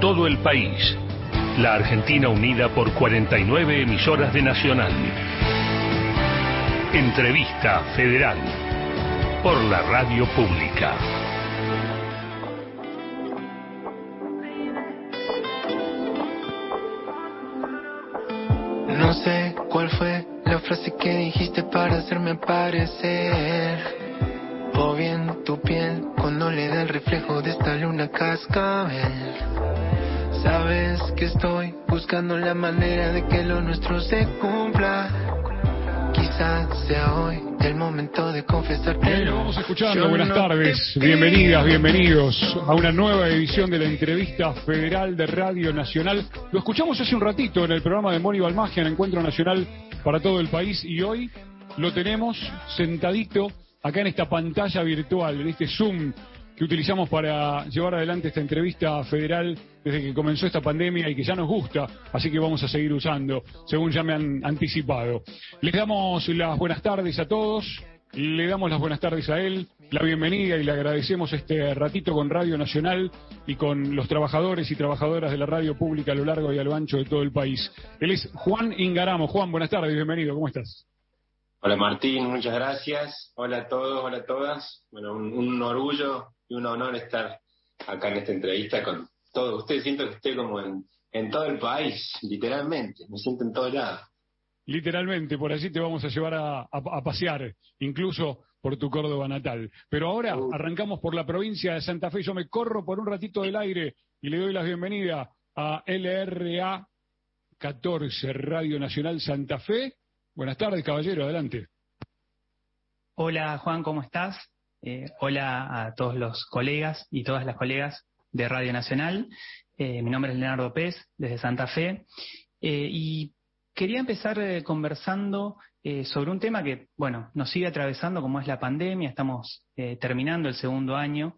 todo el país. La Argentina unida por 49 emisoras de Nacional. Entrevista Federal por la Radio Pública. No sé cuál fue la frase que dijiste para hacerme aparecer. O bien tu piel cuando le da el reflejo de esta luna cascabel. Sabes que estoy buscando la manera de que lo nuestro se cumpla. Quizás sea hoy el momento de confesarte. Bien, vamos escuchando. Buenas tardes. Bienvenidas, bienvenidos a una nueva edición de la entrevista federal de Radio Nacional. Lo escuchamos hace un ratito en el programa de Mori Balmagia, en Encuentro Nacional para todo el país, y hoy lo tenemos sentadito acá en esta pantalla virtual, en este Zoom que utilizamos para llevar adelante esta entrevista federal desde que comenzó esta pandemia y que ya nos gusta, así que vamos a seguir usando, según ya me han anticipado. Les damos las buenas tardes a todos, le damos las buenas tardes a él, la bienvenida y le agradecemos este ratito con Radio Nacional y con los trabajadores y trabajadoras de la radio pública a lo largo y a lo ancho de todo el país. Él es Juan Ingaramo. Juan, buenas tardes, bienvenido, ¿cómo estás? Hola Martín, muchas gracias. Hola a todos, hola a todas. Bueno, un, un orgullo y un honor estar acá en esta entrevista con todos ustedes. Siento que estoy como en, en todo el país, literalmente. Me siento en todo lado. Literalmente, por allí te vamos a llevar a, a- a pasear, incluso por tu Córdoba natal. Pero ahora Uh. arrancamos por la provincia de Santa Fe. Yo me corro por un ratito del aire y le doy la bienvenida a LRA 14, Radio Nacional Santa Fe. Buenas tardes, caballero, adelante. Hola Juan, ¿cómo estás? Eh, hola a todos los colegas y todas las colegas de Radio Nacional. Eh, mi nombre es Leonardo Pez, desde Santa Fe. Eh, y quería empezar conversando sobre un tema que, bueno, nos sigue atravesando como es la pandemia. Estamos terminando el segundo año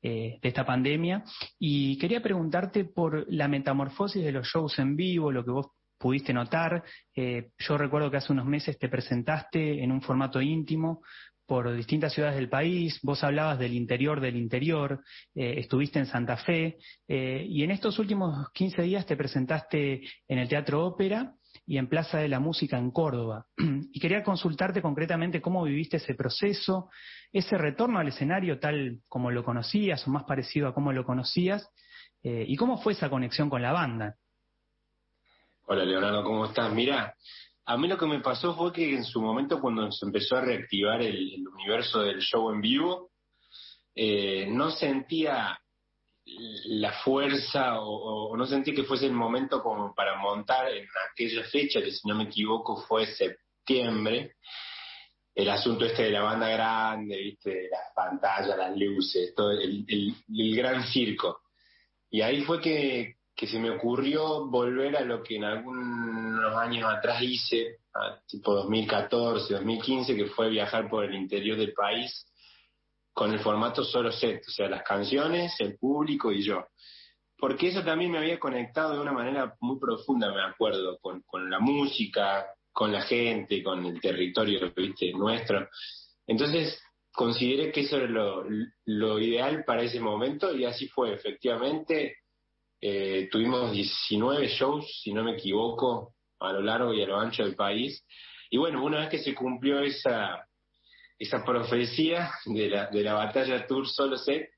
de esta pandemia. Y quería preguntarte por la metamorfosis de los shows en vivo, lo que vos pudiste notar. Yo recuerdo que hace unos meses te presentaste en un formato íntimo por distintas ciudades del país, vos hablabas del interior del interior, eh, estuviste en Santa Fe, eh, y en estos últimos 15 días te presentaste en el Teatro Ópera y en Plaza de la Música en Córdoba. Y quería consultarte concretamente cómo viviste ese proceso, ese retorno al escenario tal como lo conocías o más parecido a cómo lo conocías, eh, y cómo fue esa conexión con la banda. Hola Leonardo, ¿cómo estás? Mira, a mí lo que me pasó fue que en su momento cuando se empezó a reactivar el, universo del show en vivo, eh, no sentía la fuerza o, no sentí que fuese el momento como para montar en aquella fecha, que si no me equivoco fue septiembre, el asunto este de la banda grande, viste, las pantallas, las luces, todo el gran circo. Y ahí fue que, que se me ocurrió volver a lo que en algunos años atrás hice, tipo 2014, 2015, que fue viajar por el interior del país con el formato solo set, o sea, las canciones, el público y yo. Porque eso también me había conectado de una manera muy profunda, me acuerdo, con, la música, con la gente, con el territorio ¿viste? nuestro. Entonces, consideré que eso era lo ideal para ese momento y así fue, efectivamente. Eh, tuvimos 19 shows, si no me equivoco, a lo largo y a lo ancho del país. Y bueno, una vez que se cumplió esa, esa profecía de la, de la batalla Tour solo set,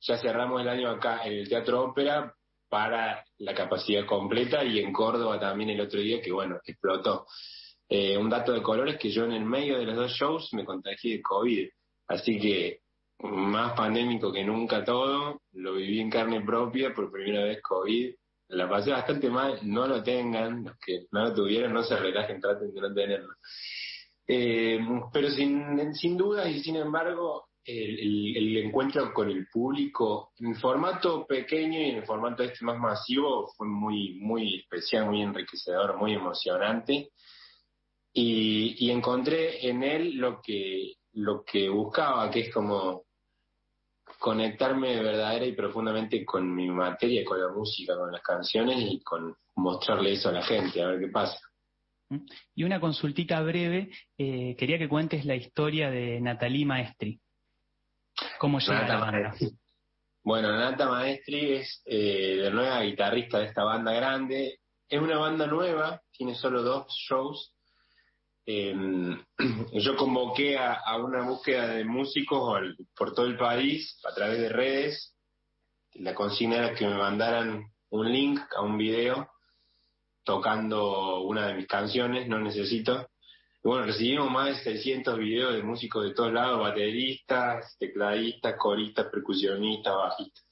ya cerramos el año acá en el Teatro Ópera para la capacidad completa y en Córdoba también el otro día que bueno, explotó. Eh, un dato de color es que yo en el medio de los dos shows me contagié de COVID, así que más pandémico que nunca todo, lo viví en carne propia por primera vez COVID, la pasé bastante mal, no lo tengan, los que no lo tuvieron no se relajen, traten de no tenerlo. Eh, pero sin, sin duda y sin embargo, el, encuentro con el público en formato pequeño y en formato este más masivo fue muy, muy especial, muy enriquecedor, muy emocionante. Y, y encontré en él lo que, lo que buscaba, que es como conectarme verdadera y profundamente con mi materia, con la música, con las canciones y con mostrarle eso a la gente, a ver qué pasa. Y una consultita breve, eh, quería que cuentes la historia de Natalie Maestri. ¿Cómo llega a la banda? Bueno, Nata Maestri es eh, de nueva guitarrista de esta banda grande. Es una banda nueva, tiene solo dos shows. Em, yo convoqué a, una búsqueda de músicos por todo el país a través de redes. La consigna era que me mandaran un link a un video tocando una de mis canciones, No Necesito. Y bueno, recibimos más de 600 videos de músicos de todos lados, bateristas, tecladistas, coristas, percusionistas, bajistas.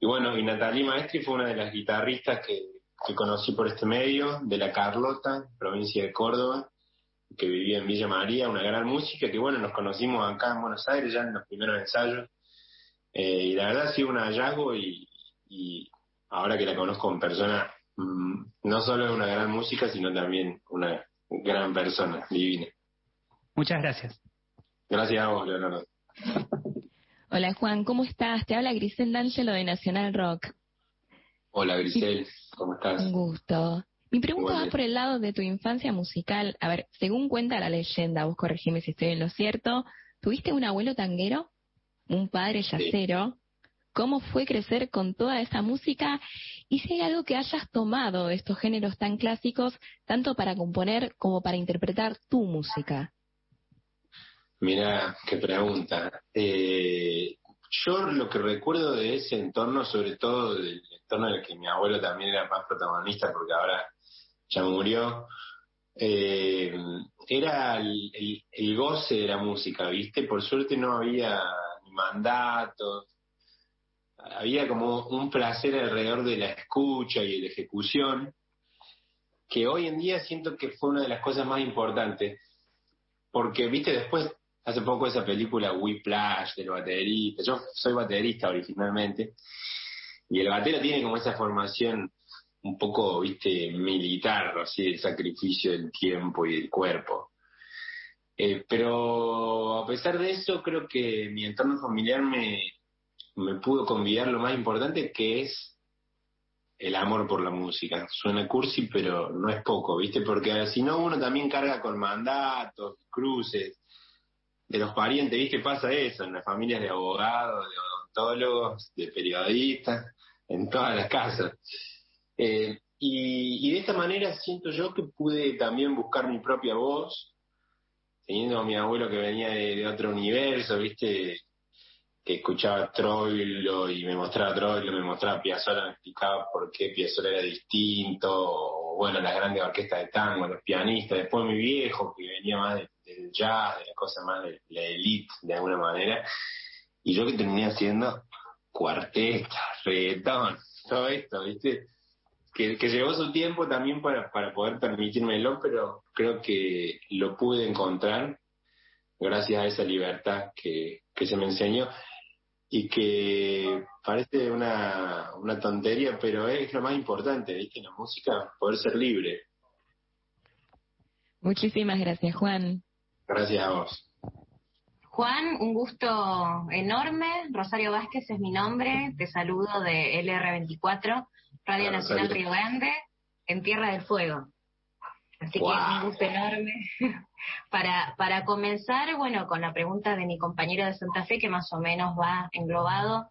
Y bueno, y Natalie Maestri fue una de las guitarristas que, que conocí por este medio, de La Carlota, provincia de Córdoba, que vivía en Villa María, una gran música, que bueno, nos conocimos acá en Buenos Aires ya en los primeros ensayos. Eh, y la verdad ha sido un hallazgo y, y ahora que la conozco en persona, mm, no solo es una gran música, sino también una gran persona, divina. Muchas gracias. Gracias a vos, Leonardo. Hola Juan, ¿cómo estás? Te habla Grisel D'Angelo de Nacional Rock. Hola Grisel, ¿cómo estás? Un gusto. Mi pregunta va por el lado de tu infancia musical. A ver, según cuenta la leyenda, vos corregime si estoy en lo cierto, ¿tuviste un abuelo tanguero? ¿Un padre yacero? ¿Cómo fue crecer con toda esa música? Y si hay algo que hayas tomado de estos géneros tan clásicos, tanto para componer como para interpretar tu música. Mira, qué pregunta. Eh, yo lo que recuerdo de ese entorno, sobre todo del entorno en el que mi abuelo también era más protagonista, porque ahora ya murió, eh, era el, goce de la música, ¿viste? Por suerte no había mandatos, había como un placer alrededor de la escucha y de la ejecución, que hoy en día siento que fue una de las cosas más importantes, porque, ¿viste? Después, hace poco esa película Whiplash del baterista, yo soy baterista originalmente, y el batero tiene como esa formación un poco, viste, militar, así, el sacrificio del tiempo y del cuerpo. Eh, pero a pesar de eso, creo que mi entorno familiar me, me pudo convidar lo más importante, que es el amor por la música. Suena cursi, pero no es poco, ¿viste? Porque si no, uno también carga con mandatos, cruces, de los parientes, ¿viste? Pasa eso en las familias de abogados, de odontólogos, de periodistas, en todas las casas. Eh, y, de esta manera siento yo que pude también buscar mi propia voz, teniendo a mi abuelo que venía de, otro universo, ¿viste? Que escuchaba Troilo y me mostraba Troilo, me mostraba Piazzolla, me explicaba por qué Piazzolla era distinto, o bueno, las grandes orquestas de tango, los pianistas, después mi viejo que venía más del jazz, de la cosa más de la elite de alguna manera, y yo que terminé haciendo cuartetas, reggaetón, todo esto, ¿viste? Que, llevó su tiempo también para, para poder permitírmelo, pero creo que lo pude encontrar gracias a esa libertad que, se me enseñó y que parece una, una tontería, pero es lo más importante, ¿viste? La música, poder ser libre. Muchísimas gracias, Juan. Gracias a vos. Juan, un gusto enorme. Rosario Vázquez es mi nombre. Te saludo de LR24. Radio Nacional Río Grande, en Tierra del Fuego. Así que un gusto enorme. para, para comenzar, bueno, con la pregunta de mi compañero de Santa Fe, que más o menos va englobado,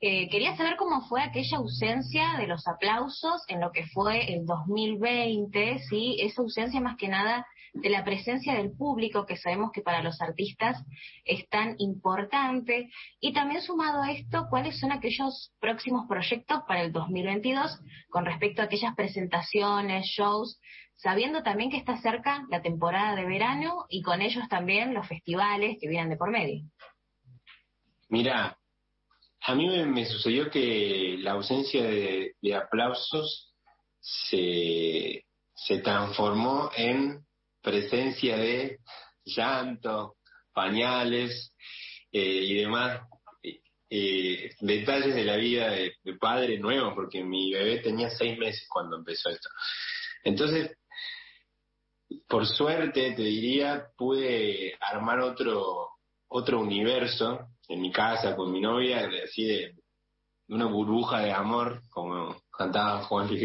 eh, quería saber cómo fue aquella ausencia de los aplausos en lo que fue el 2020, ¿sí? Esa ausencia más que nada de la presencia del público, que sabemos que para los artistas es tan importante, y también sumado a esto, cuáles son aquellos próximos proyectos para el 2022 con respecto a aquellas presentaciones, shows, sabiendo también que está cerca la temporada de verano y con ellos también los festivales que vienen de por medio. Mira, a mí me, sucedió que la ausencia de, aplausos se, se transformó en presencia de llanto, pañales eh, y demás eh, detalles de la vida de, padre nuevo, porque mi bebé tenía seis meses cuando empezó esto. Entonces, por suerte, te diría, pude armar otro, otro universo en mi casa con mi novia, así de una burbuja de amor, como cantaba Juan Luis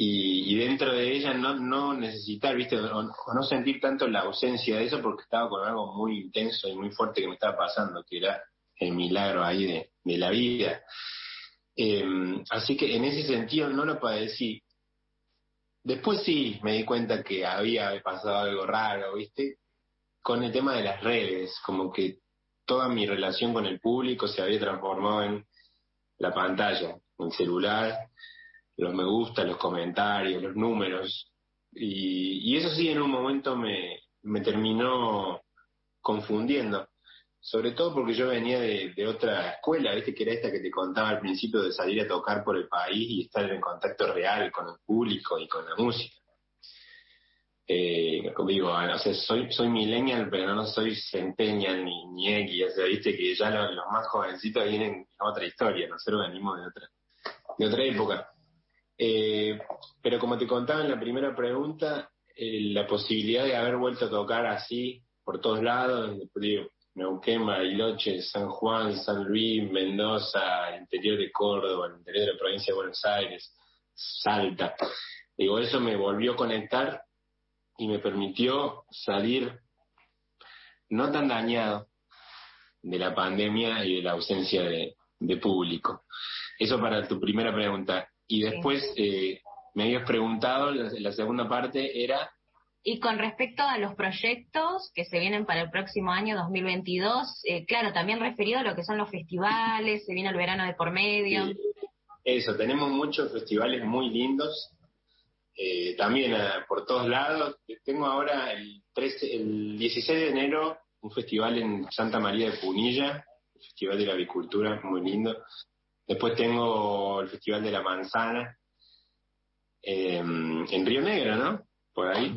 y, dentro de ella no, necesitar, ¿viste? O, no sentir tanto la ausencia de eso porque estaba con algo muy intenso y muy fuerte que me estaba pasando, que era el milagro ahí de, la vida. Em, así que en ese sentido no lo padecí. Después sí me di cuenta que había pasado algo raro, ¿viste? Con el tema de las redes, como que toda mi relación con el público se había transformado en la pantalla, el celular, los me gusta, los comentarios, los números. Y, y eso sí en un momento me, me terminó confundiendo sobre todo porque yo venía de, otra escuela, ¿viste? que era esta que te contaba al principio de salir a tocar por el país y estar en contacto real con el público y con la música. Eh, digo, no sé, soy, soy millennial, pero no soy centennial ni, X, o sea, viste que ya los, más jovencitos vienen a otra historia, nosotros venimos de otra, de otra época. Eh, pero como te contaba en la primera pregunta, eh, la posibilidad de haber vuelto a tocar así por todos lados, digo, Neuquén, Bariloche, San Juan, San Luis, Mendoza, interior de Córdoba, el interior de la provincia de Buenos Aires, Salta. Digo, eso me volvió a conectar y me permitió salir no tan dañado de la pandemia y de la ausencia de, público. Eso para tu primera pregunta. Y después eh, me habías preguntado, la segunda parte era y con respecto a los proyectos que se vienen para el próximo año 2022, eh, claro, también referido a lo que son los festivales, se viene el verano de por medio. Eso, tenemos muchos festivales muy lindos, eh, también eh, por todos lados. Tengo ahora el, 13, el 16 de enero un festival en Santa María de Punilla, el Festival de la Avicultura, muy lindo. Después tengo el Festival de la Manzana, en Río Negro, ¿no? Por ahí.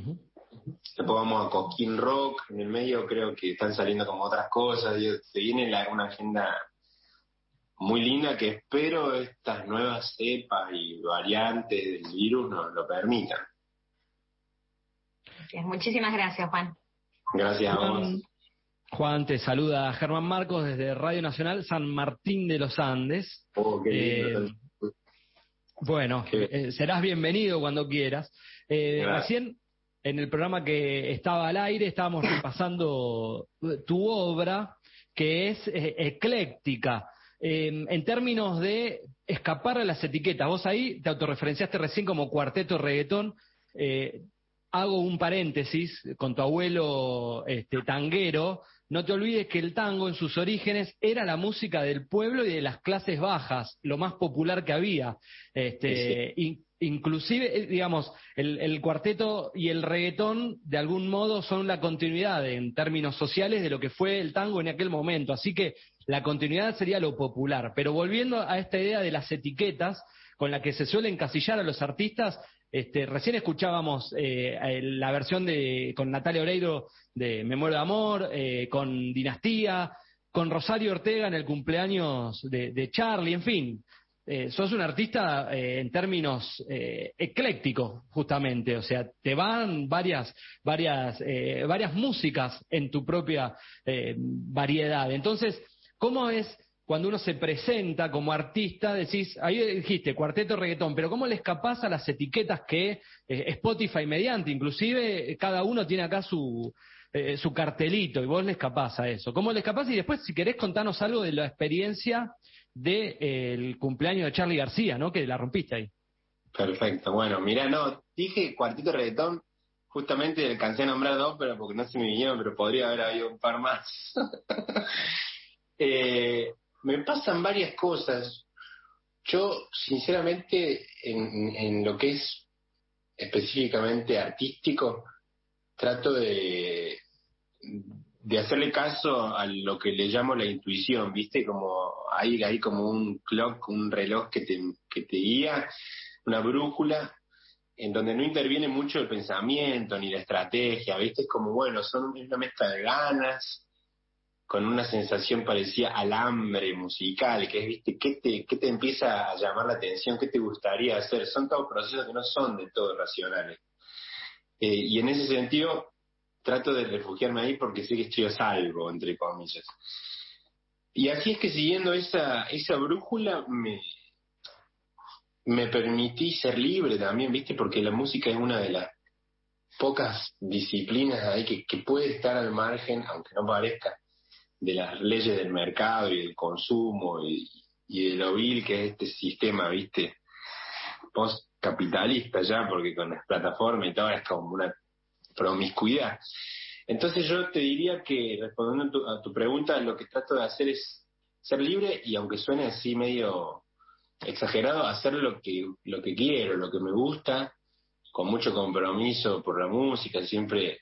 Después vamos a Coquín Rock, en el medio creo que están saliendo como otras cosas, y se viene una agenda muy linda que espero estas nuevas cepas y variantes del virus nos lo permitan. Muchísimas gracias, Juan. Gracias a vos. Juan, te saluda Germán Marcos desde Radio Nacional San Martín de los Andes. Oh, eh, bueno, eh, serás bienvenido cuando quieras. Eh, recién en el programa que estaba al aire estábamos repasando tu obra, que es ecléctica. Em, en términos de escapar a las etiquetas, vos ahí te autorreferenciaste recién como cuarteto reggaetón. Eh, hago un paréntesis con tu abuelo este, tanguero. No te olvides que el tango en sus orígenes era la música del pueblo y de las clases bajas, lo más popular que había. Este, inclusive, eh, digamos, el, cuarteto y el reggaetón de algún modo son la continuidad en términos sociales de lo que fue el tango en aquel momento. Así que la continuidad sería lo popular. Pero volviendo a esta idea de las etiquetas con la que se suele encasillar a los artistas, este, recién escuchábamos eh, la versión de con Natalia Oreiro de Me muero de amor, eh, con Dinastía, con Rosario Ortega en el cumpleaños de Charlie, en fin eh, sos un artista en términos eclécticos, justamente, o sea, te van varias, varias, varias músicas en tu propia variedad. Entonces, ¿cómo es cuando uno se presenta como artista? Decís, ahí dijiste, cuarteto reggaetón, pero ¿cómo le escapás a las etiquetas que Spotify mediante? Inclusive cada uno tiene acá su, su cartelito y vos le escapás a eso. ¿Cómo le escapás? Y después, si querés contarnos algo de la experiencia del de, cumpleaños de Charlie García, ¿no? Que la rompiste ahí. Perfecto, bueno, mira, no, dije cuartito reggaetón, justamente alcancé a nombrar dos, pero porque no se me vinieron, pero podría haber habido un par más. eh, me pasan varias cosas. Yo, sinceramente, en, en lo que es específicamente artístico, trato de, de hacerle caso a lo que le llamo la intuición, ¿viste? Como hay, como un clock, un reloj que te, que te guía, una brújula, en donde no interviene mucho el pensamiento ni la estrategia, ¿viste? Es como, bueno, son una mezcla de ganas, con una sensación parecida al hambre musical, que es, ¿viste? ¿Qué te, qué te empieza a llamar la atención? ¿Qué te gustaría hacer? Son todos procesos que no son de todo racionales. Eh, y en ese sentido, trato de refugiarme ahí porque sé que estoy a salvo, entre comillas. Y así es que siguiendo esa, esa brújula me, me permití ser libre también, ¿viste? Porque la música es una de las pocas disciplinas ahí que, que puede estar al margen, aunque no parezca, de las leyes del mercado y del consumo y, de lo vil que es este sistema, ¿viste? Post-capitalista ya, porque con las plataformas y todo es como una promiscuidad. Entonces yo te diría que, respondiendo a tu, pregunta, lo que trato de hacer es ser libre y aunque suene así medio exagerado, hacer lo que, lo que quiero, lo que me gusta, con mucho compromiso por la música, siempre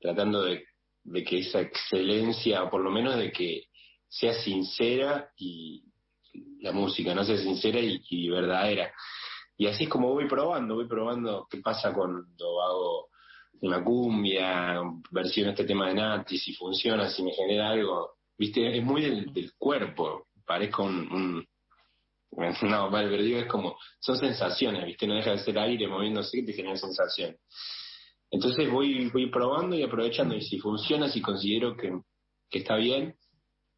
tratando de de que esa excelencia, o por lo menos de que sea sincera y la música no sea sincera y, verdadera. Y así es como voy probando, voy probando qué pasa cuando hago una cumbia, versión este tema de Nati, si funciona, si me genera algo. Viste, es muy del, cuerpo, parezco un, no, vale, pero digo, es como, son sensaciones, ¿viste? No deja de ser aire moviéndose que te genera sensación. Entonces voy, voy probando y aprovechando, y si funciona, si considero que, está bien,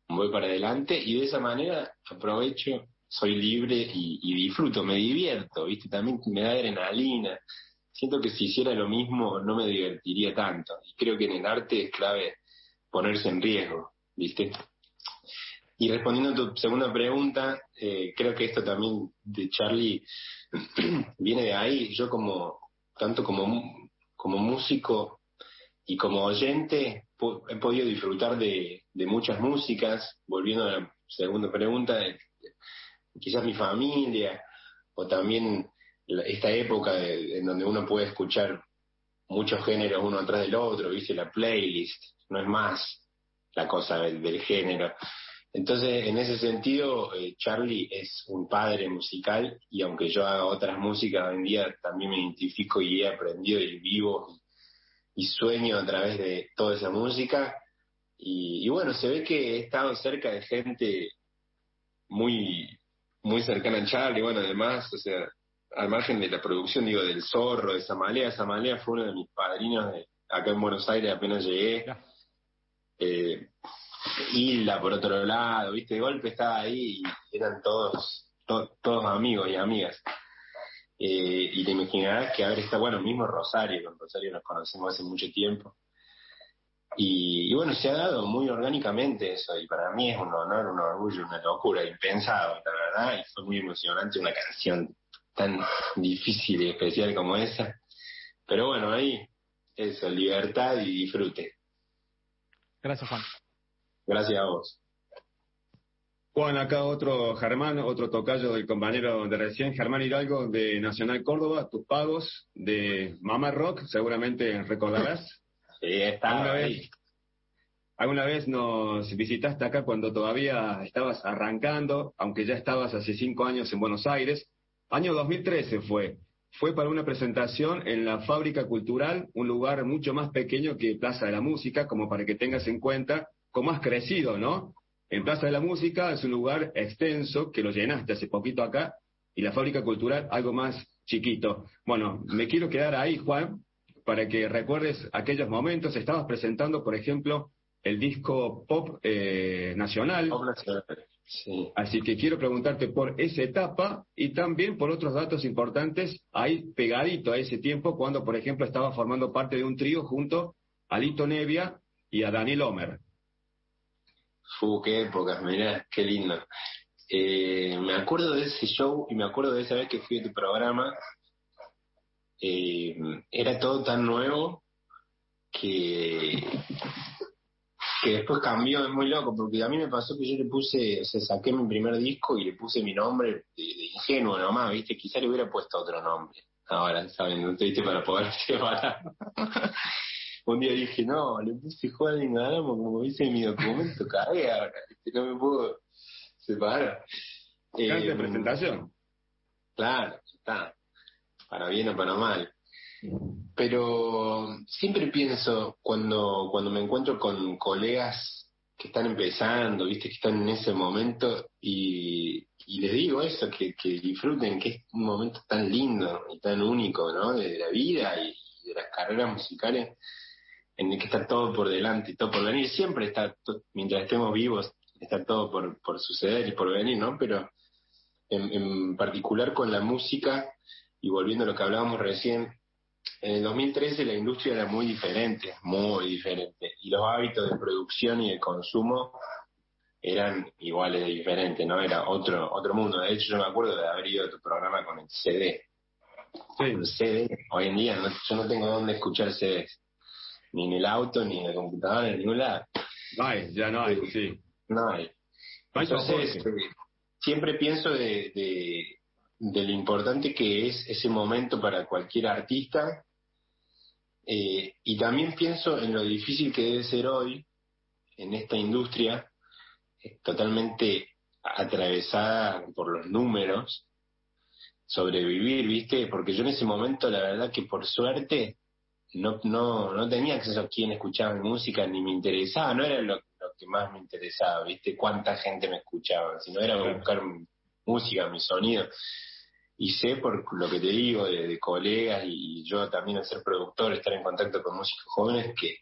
voy para adelante, y de esa manera aprovecho, soy libre y, disfruto, me divierto, ¿viste? También me da adrenalina. Siento que si hiciera lo mismo no me divertiría tanto. Y creo que en el arte es clave ponerse en riesgo, ¿viste? Y respondiendo a tu segunda pregunta, eh, creo que esto también de Charlie viene de ahí. Yo como, tanto como como músico y como oyente he podido disfrutar de, muchas músicas, volviendo a la segunda pregunta, quizás mi familia o también esta época en donde uno puede escuchar muchos géneros uno atrás del otro, viste la playlist, no es más la cosa del, género. Entonces, en ese sentido, eh, Charlie es un padre musical y aunque yo haga otras músicas hoy en día, también me identifico y he aprendido y vivo y sueño a través de toda esa música. Y, bueno, se ve que he estado cerca de gente muy, muy cercana a Charlie, bueno, además, o sea, al margen de la producción, digo, del Zorro, de Samalea, Samalea fue uno de mis padrinos de, acá en Buenos Aires apenas llegué. Eh, Hilda, por otro lado, viste, de golpe estaba ahí y eran todos, todos amigos y amigas. Eh, y te imaginarás que, a ver, está bueno, mismo Rosario, con Rosario nos conocemos hace mucho tiempo. Y, bueno, se ha dado muy orgánicamente eso, y para mí es un honor, un orgullo, una locura, impensado, la verdad, y fue muy emocionante una canción tan difícil y especial como esa. Pero bueno, ahí, eso, libertad y disfrute. Gracias, Juan. Gracias a vos. Juan, acá otro Germán, otro tocayo del compañero de recién, Germán Hidalgo de Nacional Córdoba, tus pagos de Mama Rock, seguramente recordarás. Sí, está ¿Alguna vez, alguna vez nos visitaste acá cuando todavía estabas arrancando, aunque ya estabas hace cinco años en Buenos Aires. Año 2013 fue. Fue para una presentación en la Fábrica Cultural, un lugar mucho más pequeño que Plaza de la Música, como para que tengas en cuenta cómo has crecido, ¿no? En Plaza de la Música es un lugar extenso que lo llenaste hace poquito acá y la Fábrica Cultural algo más chiquito. Bueno, me quiero quedar ahí, Juan, para que recuerdes aquellos momentos. Estabas presentando, por ejemplo, el disco Pop eh, Nacional. Sí. Así que quiero preguntarte por esa etapa y también por otros datos importantes ahí pegadito a ese tiempo cuando, por ejemplo, estaba formando parte de un trío junto a Lito Nevia y a Daniel Homer. Fu, qué épocas, mirá, qué lindo. Eh, me acuerdo de ese show y me acuerdo de esa vez que fui a tu programa. Eh, era todo tan nuevo que, que después cambió, es muy loco, porque a mí me pasó que yo le puse, o sea, saqué mi primer disco y le puse mi nombre de, ingenuo nomás, ¿viste? Quizá le hubiera puesto otro nombre. Ahora, ¿saben? No te para poder separar un día dije, no, le puse Juan Ingadamo como dice mi documento, cagué ahora, no me puedo separar. Eh, de presentación. Claro, está, para bien o para mal. Pero siempre pienso cuando, cuando me encuentro con colegas que están empezando, viste, que están en ese momento y, y les digo eso, que, que disfruten, que es un momento tan lindo y tan único, ¿no? De la vida y de las carreras musicales en el que está todo por delante y todo por venir. Siempre está, mientras estemos vivos, está todo por, por suceder y por venir, ¿no? Pero en, particular con la música, y volviendo a lo que hablábamos recién, en el 2013 la industria era muy diferente, muy diferente, y los hábitos de producción y de consumo eran iguales de diferentes, ¿no? Era otro otro mundo. De hecho, yo me acuerdo de haber ido a tu programa con el CD. Sí. El CD, hoy en día yo no tengo dónde escuchar CDs, ni en el auto, ni en la computadora, ni en ningún lado. No hay, ya no hay, sí. No hay. Entonces, este, siempre pienso de, de, lo importante que es ese momento para cualquier artista eh, y también pienso en lo difícil que debe ser hoy en esta industria totalmente atravesada por los números, sobrevivir, ¿viste? Porque yo en ese momento, la verdad que por suerte, no, no, no tenía acceso a quién escuchaba mi música, ni me interesaba, no era lo, que más me interesaba, ¿viste? Cuánta gente me escuchaba, sino era buscar música, mi sonido. Y sé por lo que te digo de, colegas y yo también al ser productor, estar en contacto con músicos jóvenes, que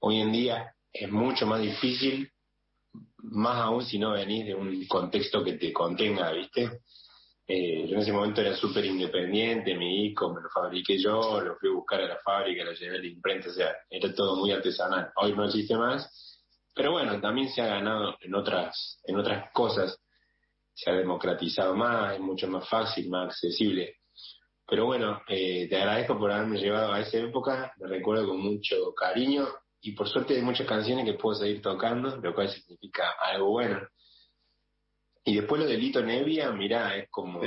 hoy en día es mucho más difícil más aún si no venís de un contexto que te contenga, ¿viste? Eh, yo en ese momento era súper independiente, mi disco me lo fabriqué yo, lo fui a buscar a la fábrica, lo llevé a la imprenta, o sea, era todo muy artesanal. Hoy no existe más, pero bueno, también se ha ganado en otras, en otras cosas, se ha democratizado más, es mucho más fácil, más accesible. Pero bueno, eh, te agradezco por haberme llevado a esa época, me recuerdo con mucho cariño y por suerte hay muchas canciones que puedo seguir tocando, lo cual significa algo bueno. Y después lo de Lito Nevia, mirá, es como...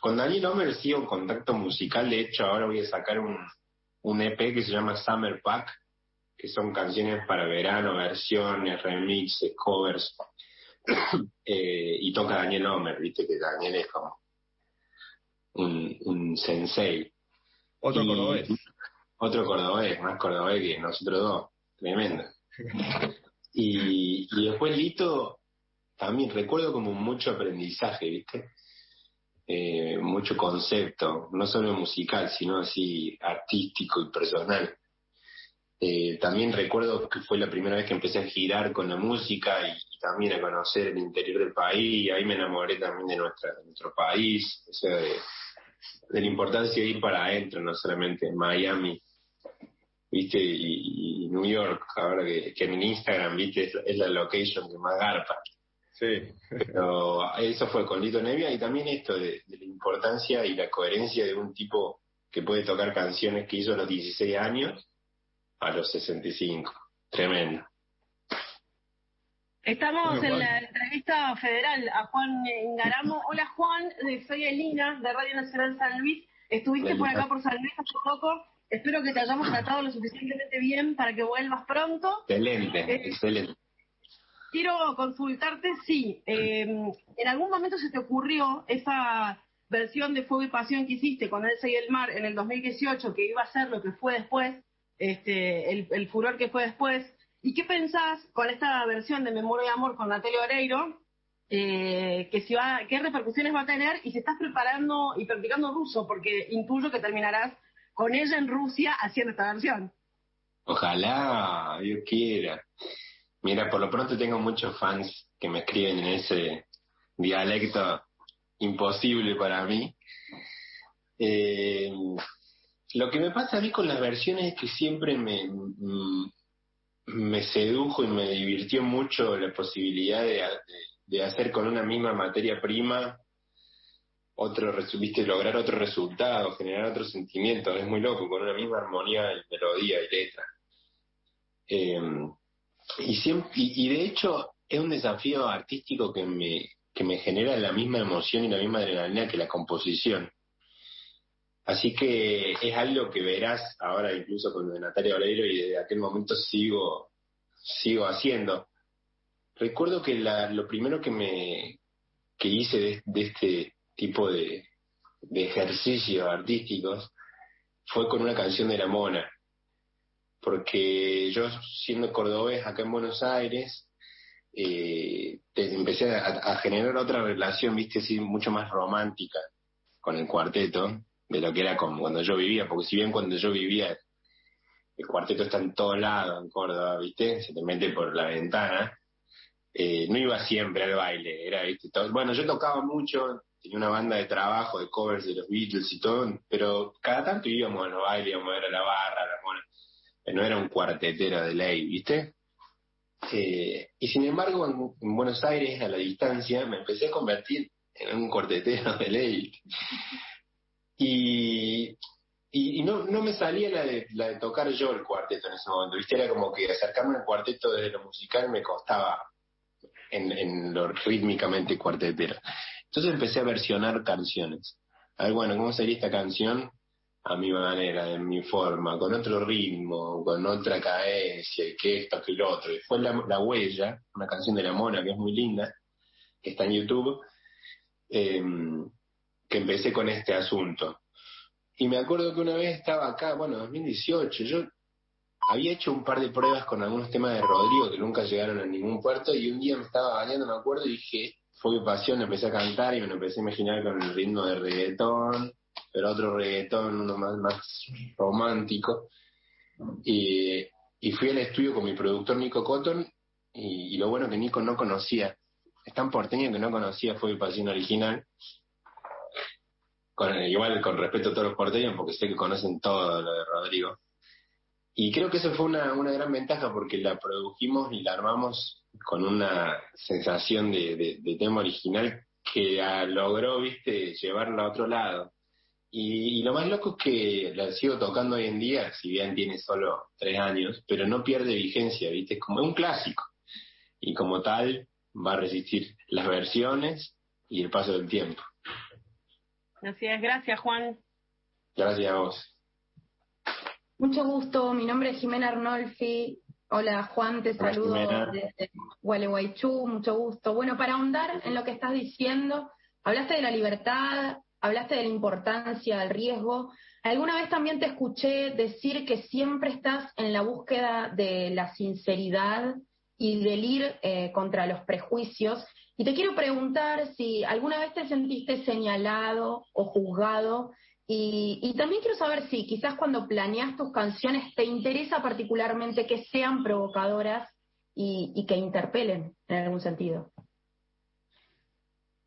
con Daniel Homer sigo en contacto musical, de hecho ahora voy a sacar un, un EP que se llama Summer Pack, que son canciones para verano, versiones, remixes, covers. Eh, y toca Daniel Homer, viste que Daniel es como un, un sensei. Otro cordobés otro cordobés, más cordobés que nosotros dos, tremendo. Y, y después Lito, también recuerdo como mucho aprendizaje, ¿viste? Eh, mucho concepto, no solo musical, sino así artístico y personal. Eh, también recuerdo que fue la primera vez que empecé a girar con la música y, también a conocer el interior del país, y ahí me enamoré también de, nuestra, nuestro país, o sea, de, de la importancia de ir para adentro, no solamente en Miami, viste, y, New York, ahora que, que en Instagram, viste, es, la location que más garpa. Sí. Pero eso fue con Lito Nevia y también esto de, la importancia y la coherencia de un tipo que puede tocar canciones que hizo a los 16 años a los 65. Tremendo. Estamos en la entrevista federal a Juan Ingaramo. Hola Juan, soy Elina de Radio Nacional San Luis. Estuviste por acá por San Luis hace poco Espero que te hayamos tratado lo suficientemente bien para que vuelvas pronto. Excelente, eh, excelente. Quiero consultarte si eh, en algún momento se te ocurrió esa versión de Fuego y Pasión que hiciste con Elsa y el Mar en el 2018, que iba a ser lo que fue después, este, el, furor que fue después. ¿Y qué pensás con esta versión de Memoria y Amor con Natalia Oreiro? Eh, que si va, ¿Qué repercusiones va a tener? Y si estás preparando y practicando ruso, porque intuyo que terminarás con ella en Rusia haciendo esta versión. Ojalá, Dios quiera. Mira, por lo pronto tengo muchos fans que me escriben en ese dialecto imposible para mí. Eh, lo que me pasa a mí con las versiones es que siempre me, mm, me sedujo y me divirtió mucho la posibilidad de hacer con una misma materia prima otro, viste, lograr otro resultado, generar otro sentimiento, es muy loco, con una misma armonía y melodía y letra. Em, y, siempre, y, de hecho es un desafío artístico que me, que me genera la misma emoción y la misma adrenalina que la composición. Así que es algo que verás ahora incluso con lo de Natalia Oreiro y desde aquel momento sigo, sigo haciendo. Recuerdo que la, lo primero que me que hice de este tipo de, ejercicios artísticos fue con una canción de la Mona. Porque yo, siendo cordobés acá en Buenos Aires, eh, empecé a, generar otra relación, viste, así, mucho más romántica con el cuarteto de lo que era como cuando yo vivía, porque si bien cuando yo vivía el cuarteto está en todos lados en Córdoba, viste, se te mete por la ventana, eh, no iba siempre al baile, era, ¿viste? bueno, yo tocaba mucho, tenía una banda de trabajo, de covers de los Beatles y todo, pero cada tanto íbamos a los bailes, íbamos a ver a la barra, a la no era un cuartetero de ley, ¿viste? Eh, y sin embargo, en, Buenos Aires, a la distancia, me empecé a convertir en un cuartetero de ley. Y, y, no, no me salía la de, la de tocar yo el cuarteto en ese momento, ¿viste? Era como que acercarme al cuarteto desde lo musical me costaba en, en lo rítmicamente cuartetero. Entonces empecé a versionar canciones. A ver, bueno, ¿cómo sería esta canción? A mi manera, de mi forma, con otro ritmo, con otra cadencia, que esto, que lo otro. Y fue la, Huella, una canción de La Mona que es muy linda, que está en YouTube, em, que empecé con este asunto. Y me acuerdo que una vez estaba acá, bueno, 2018, yo había hecho un par de pruebas con algunos temas de Rodrigo que nunca llegaron a ningún puerto y un día me estaba bañando, me acuerdo, y dije, fue mi pasión, empecé a cantar y me lo empecé a imaginar con el ritmo de reggaetón, pero otro reggaetón, uno más, más romántico. Y, fui al estudio con mi productor Nico Cotton y, lo bueno que Nico no conocía, es tan porteño que no conocía fue mi pasión original. Con, igual con respeto a todos los porteños, porque sé que conocen todo lo de Rodrigo. Y creo que eso fue una, una gran ventaja porque la produjimos y la armamos con una sensación de, tema original que logró, viste, llevarlo a otro lado. Y, lo más loco es que la sigo tocando hoy en día, si bien tiene solo tres años, pero no pierde vigencia, viste, es como un clásico. Y como tal, va a resistir las versiones y el paso del tiempo. Así es, gracias Juan. Gracias a vos. Mucho gusto, mi nombre es Jimena Arnolfi, Hola Juan, te saludo desde Gualeguaychú, mucho gusto. Bueno, para ahondar en lo que estás diciendo, hablaste de la libertad, hablaste de la importancia del riesgo. Alguna vez también te escuché decir que siempre estás en la búsqueda de la sinceridad y del ir eh, contra los prejuicios. Y te quiero preguntar si alguna vez te sentiste señalado o juzgado y, también quiero saber si quizás cuando planeas tus canciones te interesa particularmente que sean provocadoras y, que interpelen en algún sentido.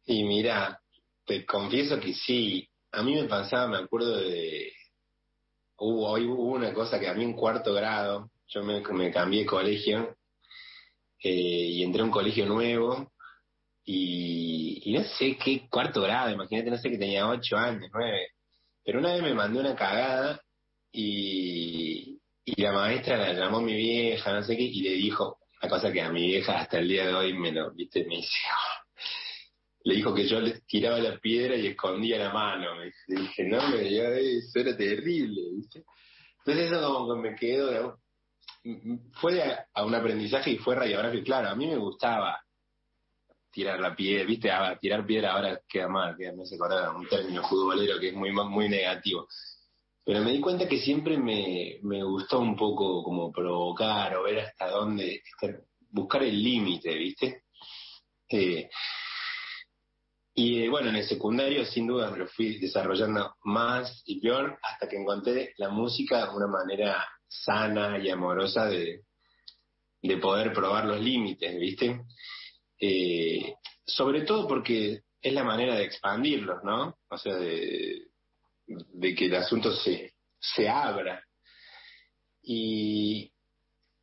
Y mira, te confieso que sí. A mí me pasaba, me acuerdo de. Hubo, hubo una cosa que a mí en cuarto grado, yo me, cambié de colegio eh, y entré a un colegio nuevo y, y, no sé qué cuarto grado, imagínate, no sé que tenía ocho años, nueve. Pero una vez me mandó una cagada y, y la maestra la llamó mi vieja, no sé qué, y le dijo una cosa que a mi vieja hasta el día de hoy me lo, viste, me dice, le dijo que yo le tiraba la piedra y escondía la mano. Me dije, no, me eso era terrible, ¿viste? Entonces eso como que me quedó, fue a, un aprendizaje y fue radiográfico. Claro, a mí me gustaba tirar la piedra, viste, a tirar piedra ahora queda mal, queda, me hace acordar un término futbolero que es muy, muy negativo. Pero me di cuenta que siempre me, me gustó un poco como provocar o ver hasta dónde, buscar el límite, viste. Eh, y bueno, en el secundario sin duda me lo fui desarrollando más y peor hasta que encontré la música de una manera sana y amorosa de, de poder probar los límites, ¿viste? Eh, sobre todo porque es la manera de expandirlos, ¿no? O sea, de, que el asunto se, se abra. Y,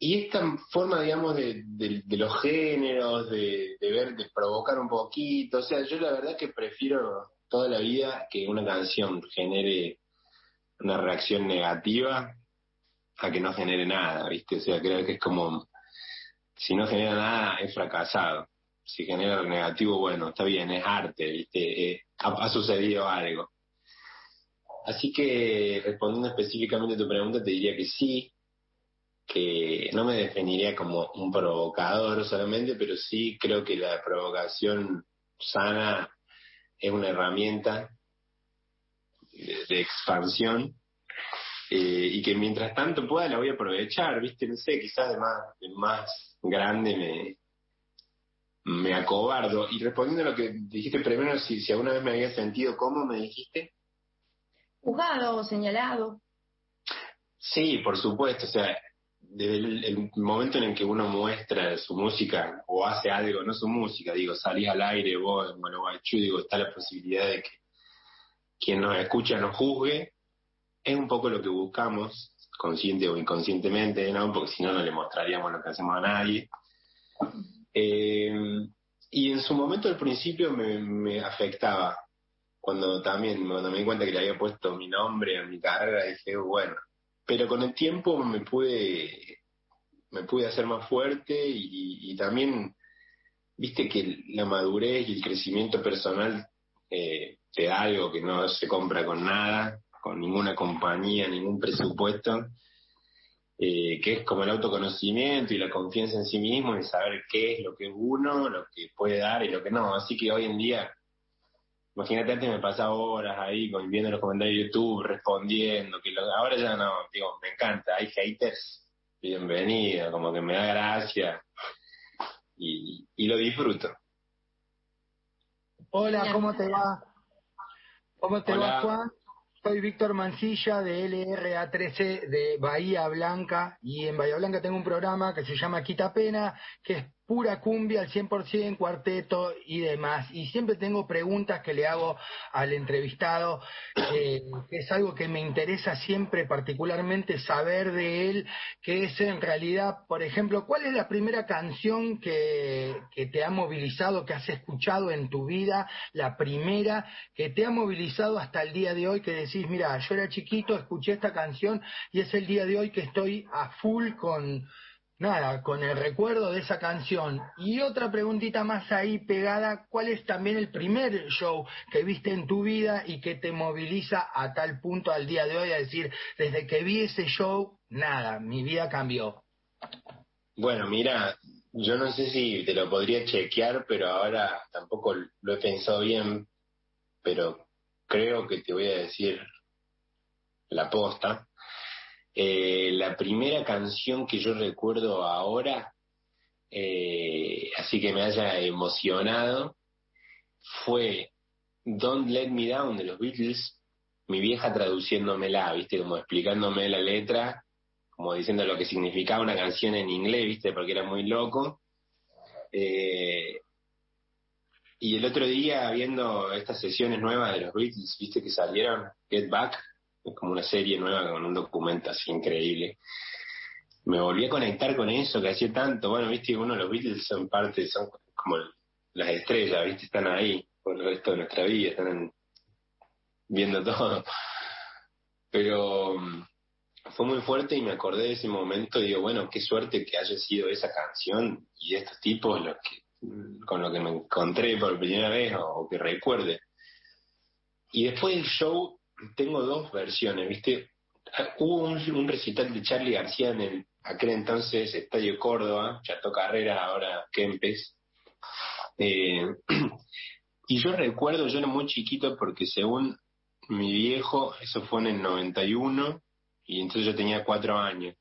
y esta forma, digamos, de, los géneros, de, ver, de provocar un poquito, o sea, yo la verdad que prefiero toda la vida que una canción genere una reacción negativa a que no genere nada, ¿viste? O sea, creo que es como, si no genera nada, es fracasado si genera algo negativo, bueno, está bien, es arte, ¿viste? Eh, ha, sucedido algo. Así que respondiendo específicamente a tu pregunta, te diría que sí, que no me definiría como un provocador solamente, pero sí creo que la provocación sana es una herramienta de, expansión eh, y que mientras tanto pueda la voy a aprovechar, ¿viste? No sé, quizás de más, de más grande me, me acobardo. Y respondiendo a lo que dijiste primero, si, si alguna vez me había sentido, ¿cómo me dijiste? Juzgado o señalado. Sí, por supuesto. O sea, desde el, momento en el que uno muestra su música o hace algo, no su música, digo, salís al aire, vos en Gualeguaychú, digo, está la posibilidad de que quien nos escucha nos juzgue, es un poco lo que buscamos, consciente o inconscientemente, ¿no? Porque si no, no le mostraríamos lo que hacemos a nadie. Eh, y en su momento al principio me, me, afectaba, cuando también, cuando me di cuenta que le había puesto mi nombre a mi carrera, dije, bueno, pero con el tiempo me pude, me pude hacer más fuerte y, también, viste que la madurez y el crecimiento personal eh, te da algo que no se compra con nada, con ninguna compañía, ningún presupuesto, eh, que es como el autoconocimiento y la confianza en sí mismo y saber qué es lo que es uno, lo que puede dar y lo que no. Así que hoy en día Imagínate antes me pasaba horas ahí viendo los comentarios de YouTube, respondiendo, que ahora ya no, digo, me encanta, hay haters, bienvenido, como que me da gracia y, y lo disfruto. Hola, ¿cómo te va? ¿Cómo te va, Juan? Soy Víctor Mancilla de LRA13 de Bahía Blanca y en Bahía Blanca tengo un programa que se llama Quita Pena, que es pura cumbia al 100%, cuarteto y demás. Y siempre tengo preguntas que le hago al entrevistado, eh, que es algo que me interesa siempre particularmente saber de él, que es en realidad, por ejemplo, ¿cuál es la primera canción que, que te ha movilizado, que has escuchado en tu vida, la primera que te ha movilizado hasta el día de hoy, que decís, mira, yo era chiquito, escuché esta canción y es el día de hoy que estoy a full con nada, con el recuerdo de esa canción. Y otra preguntita más ahí pegada, ¿cuál es también el primer show que viste en tu vida y que te moviliza a tal punto al día de hoy a decir, desde que vi ese show, nada, mi vida cambió? Bueno, mira, yo no sé si te lo podría chequear, pero ahora tampoco lo he pensado bien, pero creo que te voy a decir la posta. Eh, la primera canción que yo recuerdo ahora, eh, así que me haya emocionado, fue Don't Let Me Down de los Beatles, mi vieja traduciéndomela, viste, como explicándome la letra, como diciendo lo que significaba una canción en inglés, viste, porque era muy loco. Eh, y el otro día, viendo estas sesiones nuevas de los Beatles, viste que salieron, Get Back, como una serie nueva con un documento así increíble. Me volví a conectar con eso que hacía tanto. Bueno, viste, uno los Beatles son parte, son como las estrellas, viste, están ahí por el resto de nuestra vida, están viendo todo. Pero mm, fue muy fuerte y me acordé de ese momento y digo, bueno, qué suerte que haya sido esa canción y estos tipos los con lo que me encontré por primera vez o que recuerde. Y después del show tengo dos versiones, ¿viste? Hubo un, recital de Charlie García en el aquel entonces Estadio Córdoba, Chato Carrera, ahora Kempes. Eh, y yo recuerdo, yo era muy chiquito porque según mi viejo, eso fue en el 91, y entonces yo tenía cuatro años.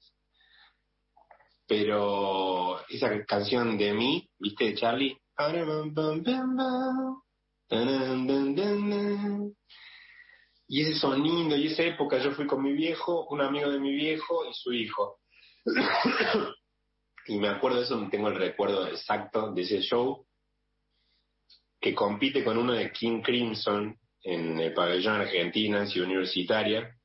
Pero esa canción de mí, ¿viste? De Charlie. Y ese sonido y esa época, yo fui con mi viejo, un amigo de mi viejo y su hijo. y me acuerdo de eso, tengo el recuerdo exacto de ese show, que compite con uno de King Crimson en el pabellón Argentina, en Ciudad Universitaria,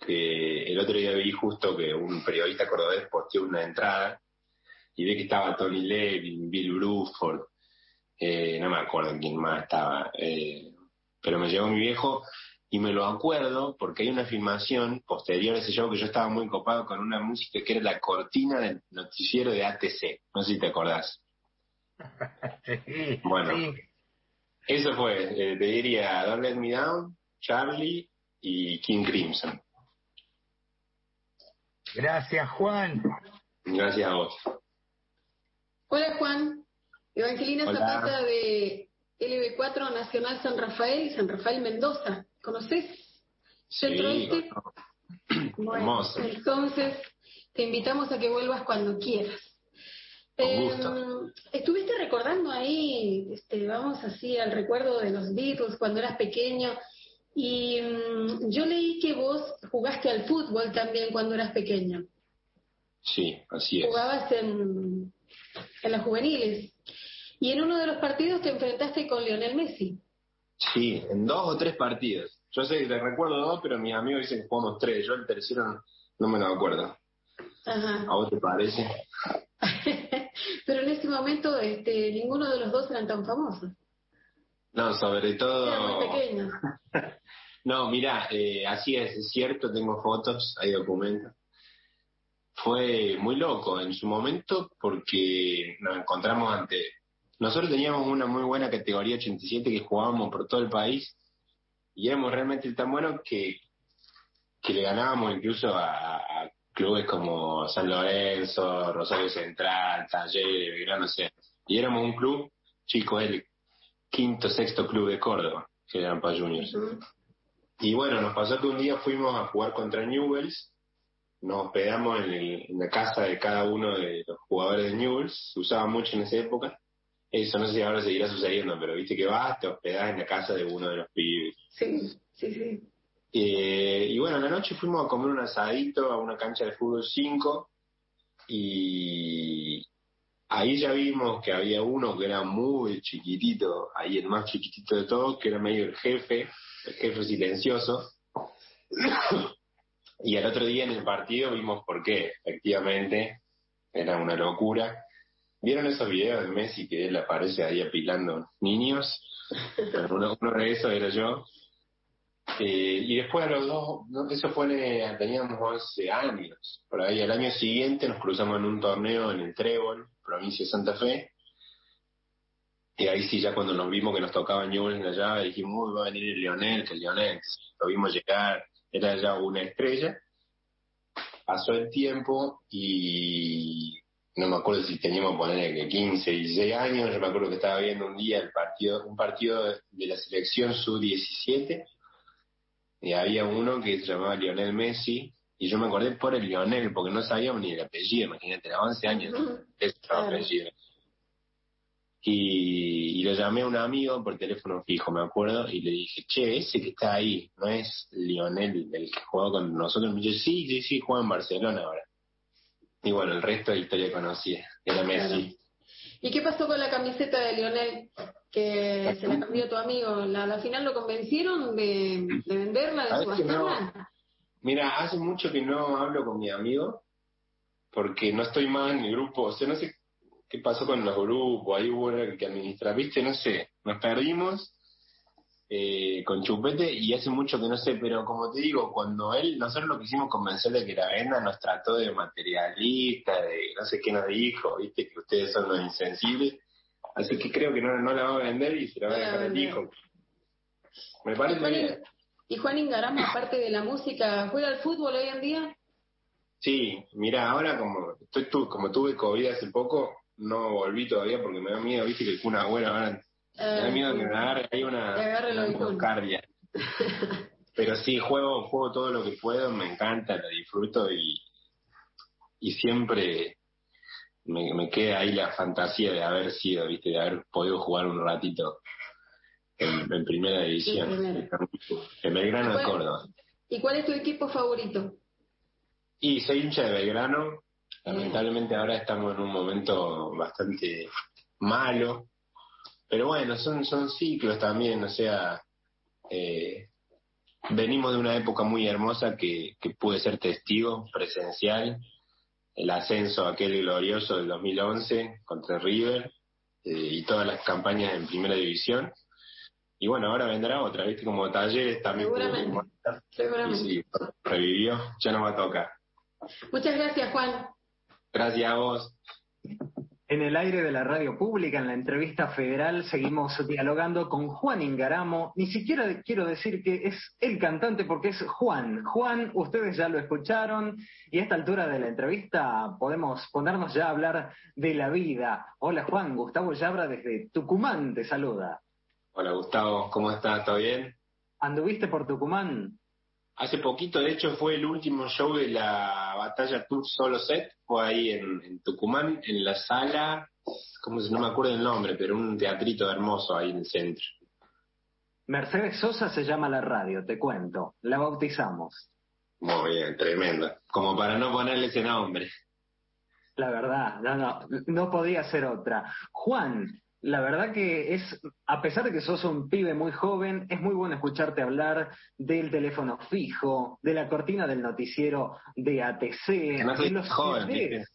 que el otro día vi justo que un periodista cordobés posteó una entrada y vi que estaba Tony Levin, Bill Bruford, eh, no me acuerdo quién más estaba, eh, pero me llegó mi viejo y me lo acuerdo porque hay una filmación posterior a ese show que yo estaba muy copado con una música que era la cortina del noticiero de ATC. No sé si te acordás. bueno, eso fue, eh, te diría Don't Let Me Down, Charlie y King Crimson. Gracias, Juan. Gracias a vos. Hola, Juan. Evangelina Zapata de LB4 Nacional San Rafael y San Rafael Mendoza. ¿Conoces? Centro sí, Bueno, entonces te invitamos a que vuelvas cuando quieras. Eh, estuviste recordando ahí, este, vamos así al recuerdo de los Beatles cuando eras pequeño, y mm, yo leí que vos jugaste al fútbol también cuando eras pequeño. Sí, así es. Jugabas en, en las juveniles. Y en uno de los partidos te enfrentaste con Lionel Messi. Sí, en dos o tres partidos. Yo sé, te recuerdo dos, pero mis amigos dicen que jugamos tres. Yo el tercero no, me lo acuerdo. Ajá. ¿A vos te parece? pero en ese momento este, ninguno de los dos eran tan famosos. No, sobre todo... Muy no, mira, eh, así es, es cierto, tengo fotos, hay documentos. Fue muy loco en su momento porque nos encontramos ante nosotros teníamos una muy buena categoría 87 que jugábamos por todo el país y éramos realmente tan buenos que, que le ganábamos incluso a, clubes como San Lorenzo, Rosario Central, Talleres, no sé. Y éramos un club, chicos, el quinto, sexto club de Córdoba, que eran para juniors. Y bueno, nos pasó que un día fuimos a jugar contra Newells, nos hospedamos en, en la casa de cada uno de los jugadores de Newells, se usaba mucho en esa época, eso no sé si ahora seguirá sucediendo, pero viste que vas, te hospedás en la casa de uno de los pibes. Sí, sí, sí. Eh, y bueno, en la noche fuimos a comer un asadito a una cancha de fútbol 5 y ahí ya vimos que había uno que era muy chiquitito, ahí el más chiquitito de todos, que era medio el jefe, el jefe silencioso. y al otro día en el partido vimos por qué, efectivamente, era una locura. ¿Vieron esos videos de Messi que él aparece ahí apilando niños? uno, de esos era yo. Eh, y después a los dos, eso fue, teníamos 11 años. Por ahí al año siguiente nos cruzamos en un torneo en el Trébol, provincia de Santa Fe. Y ahí sí, ya cuando nos vimos que nos tocaba Newell's llave, dijimos, uy, va a venir el Lionel, que el Lionel, lo vimos llegar, era ya una estrella. Pasó el tiempo y no me acuerdo si teníamos poner 15, 16 años, yo me acuerdo que estaba viendo un día el partido, un partido de la selección sub-17 y había uno que se llamaba Lionel Messi y yo me acordé por el Lionel porque no sabíamos ni el apellido, imagínate, era 11 años, ese apellido. Y, y, lo llamé a un amigo por teléfono fijo, me acuerdo, y le dije, che, ese que está ahí, ¿no es Lionel el que jugó con nosotros? me dice, sí, sí, sí, juega en Barcelona ahora. Y bueno, el resto de la historia conocía, era Messi. ¿Y qué pasó con la camiseta de Lionel que se la cambió tu amigo? ¿La, ¿La final lo convencieron de, venderla, de subastarla? Mira, hace mucho que no hablo con mi amigo porque no estoy más en el grupo, o sea, no sé qué pasó con los grupos, ahí hubo que administrar, viste, no sé, nos perdimos eh, con Chupete y hace mucho que no sé, pero como te digo, cuando él, nosotros lo quisimos convencer de que la venda nos trató de materialista, de no sé qué nos dijo, viste que ustedes son los insensibles, así que creo que no, no la va a vender y se la va a dejar al hijo. Me parece bien. ¿Y Juan Ingarama, aparte de la música, juega al fútbol hoy en día? Sí, mira, ahora como estoy como tuve COVID hace poco, no volví todavía porque me da miedo, viste que una buena ahora da miedo que me agarre ahí una, una Pero sí, juego, juego todo lo que puedo, me encanta, lo disfruto y, y siempre me, me queda ahí la fantasía de haber sido, viste, de haber podido jugar un ratito en, primera división, en Belgrano de Córdoba. ¿Y cuál es tu equipo favorito? Y soy hincha de Belgrano. Lamentablemente ahora estamos en un momento bastante malo, pero bueno, son, son ciclos también, o sea, eh, venimos de una época muy hermosa que, que pude ser testigo presencial, el ascenso aquel glorioso del 2011 contra River eh, y todas las campañas en primera división. Y bueno, ahora vendrá otra, ¿viste? Como talleres también. Seguramente. Seguramente. sí, revivió, ya nos va a tocar. Muchas gracias, Juan. Gracias a vos. En el aire de la radio pública, en la entrevista federal, seguimos dialogando con Juan Ingaramo. Ni siquiera quiero decir que es el cantante porque es Juan. Juan, ustedes ya lo escucharon y a esta altura de la entrevista podemos ponernos ya a hablar de la vida. Hola Juan, Gustavo Yabra desde Tucumán te saluda. Hola Gustavo, ¿cómo estás? ¿Todo bien? ¿Anduviste por Tucumán? Hace poquito, de hecho, fue el último show de la batalla Tour Solo Set, fue ahí en, Tucumán, en la sala, como no me acuerdo el nombre, pero un teatrito hermoso ahí en el centro. Mercedes Sosa se llama la radio, te cuento, la bautizamos. Muy bien, tremendo. Como para no ponerle ese nombre. la verdad, no, no, no podía ser otra. Juan, la verdad que es, a pesar de que sos un pibe muy joven, es muy bueno escucharte hablar del teléfono fijo, de la cortina del noticiero de ATC, de los CDs.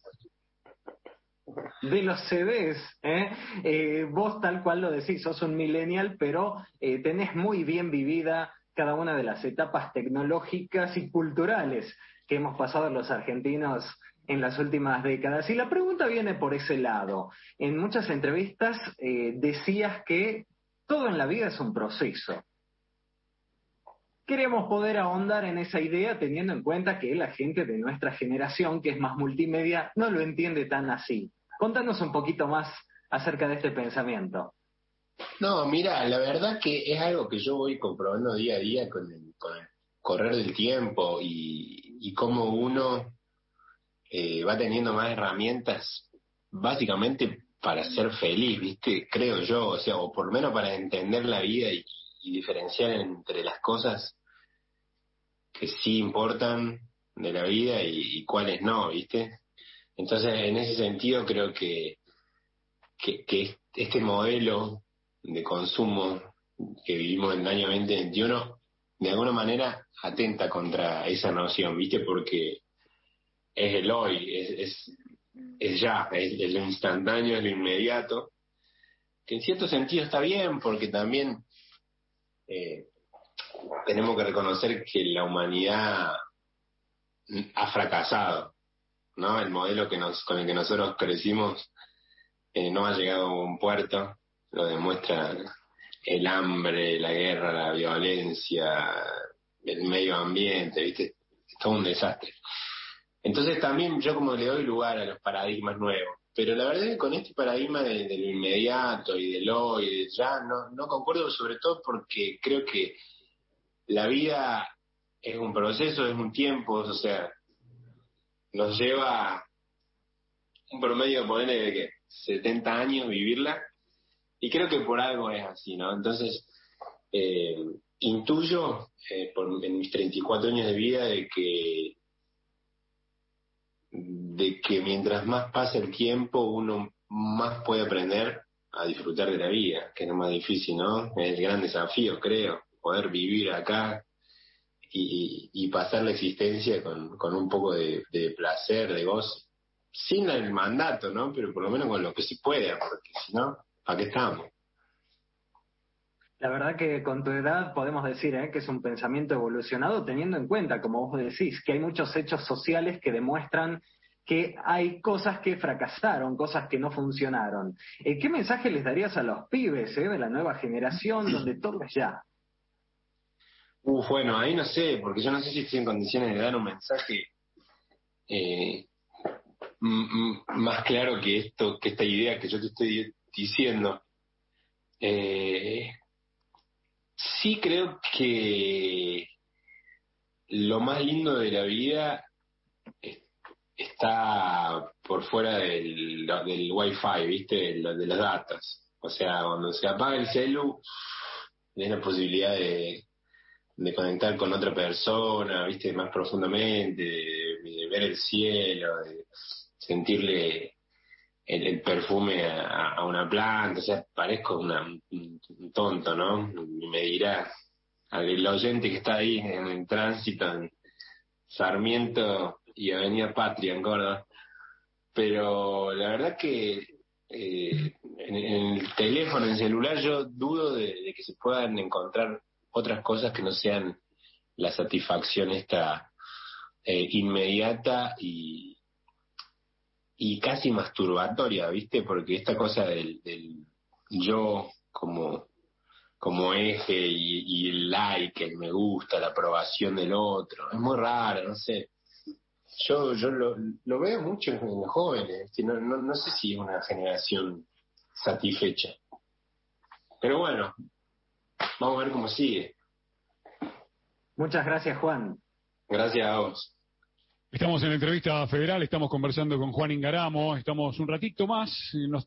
De los CDs, ¿eh? ¿eh? vos tal cual lo decís, sos un millennial, pero eh, tenés muy bien vivida cada una de las etapas tecnológicas y culturales que hemos pasado los argentinos en las últimas décadas. Y la pregunta viene por ese lado. En muchas entrevistas eh, decías que todo en la vida es un proceso. Queremos poder ahondar en esa idea teniendo en cuenta que la gente de nuestra generación, que es más multimedia, no lo entiende tan así. Contanos un poquito más acerca de este pensamiento. No, mira, la verdad que es algo que yo voy comprobando día a día con el, correr del tiempo y, y cómo uno eh, va teniendo más herramientas básicamente para ser feliz, ¿viste? Creo yo, o sea, o por lo menos para entender la vida y, diferenciar entre las cosas que sí importan de la vida y, cuáles no, ¿viste? Entonces, en ese sentido, creo que, que, que, este modelo de consumo que vivimos en el año 2021, de alguna manera atenta contra esa noción, ¿viste? Porque es el hoy, es, es, ya, es, lo instantáneo, es lo inmediato, que en cierto sentido está bien porque también eh, tenemos que reconocer que la humanidad ha fracasado, ¿no? El modelo que nos, con el que nosotros crecimos eh, no ha llegado a un puerto, lo demuestra el hambre, la guerra, la violencia, el medio ambiente, ¿viste? Es todo un desastre. Entonces también yo como le doy lugar a los paradigmas nuevos, pero la verdad es que con este paradigma de, lo inmediato y del hoy y de ya no, no concuerdo sobre todo porque creo que la vida es un proceso, es un tiempo, o sea, nos lleva un promedio, ponerle de que 70 años vivirla, y creo que por algo es así, ¿no? Entonces, eh, intuyo eh, en mis 34 años de vida de que de que mientras más pasa el tiempo uno más puede aprender a disfrutar de la vida, que es lo más difícil, ¿no? Es el gran desafío, creo, poder vivir acá y, pasar la existencia con, con un poco de, placer, de gozo, sin el mandato, ¿no? Pero por lo menos con lo que se puede, porque si no, ¿a qué estamos? La verdad que con tu edad podemos decir ¿eh? que es un pensamiento evolucionado teniendo en cuenta, como vos decís, que hay muchos hechos sociales que demuestran que hay cosas que fracasaron, cosas que no funcionaron. Eh, ¿Qué mensaje les darías a los pibes eh, de la nueva generación donde todo es ya? Uf, bueno, ahí no sé, porque yo no sé si estoy en condiciones de dar un mensaje más claro que esto, que esta idea que yo te estoy diciendo. Eh, Sí creo que lo más lindo de la vida está por fuera del, del wifi, ¿viste? De, las datas. O sea, cuando se apaga el celu, tienes la posibilidad de, conectar con otra persona, ¿viste? Más profundamente, de ver el cielo, de sentirle el, perfume a, una planta, o sea, parezco una, un tonto, ¿no? me dirá al oyente que está ahí en el tránsito en Sarmiento y Avenida Patria en Córdoba, pero la verdad que eh, en, el teléfono, en el celular, yo dudo de, que se puedan encontrar otras cosas que no sean la satisfacción esta eh, inmediata y, y casi masturbatoria, ¿viste? Porque esta cosa del, yo como, como eje y, el like, el me gusta, la aprobación del otro, es muy raro, no sé. Yo, yo lo, lo veo mucho en los jóvenes, no, no, no sé si es una generación satisfecha. Pero bueno, vamos a ver cómo sigue. Muchas gracias, Juan. Gracias a vos. Estamos en la entrevista federal, estamos conversando con Juan Ingaramo, estamos un ratito más, nos,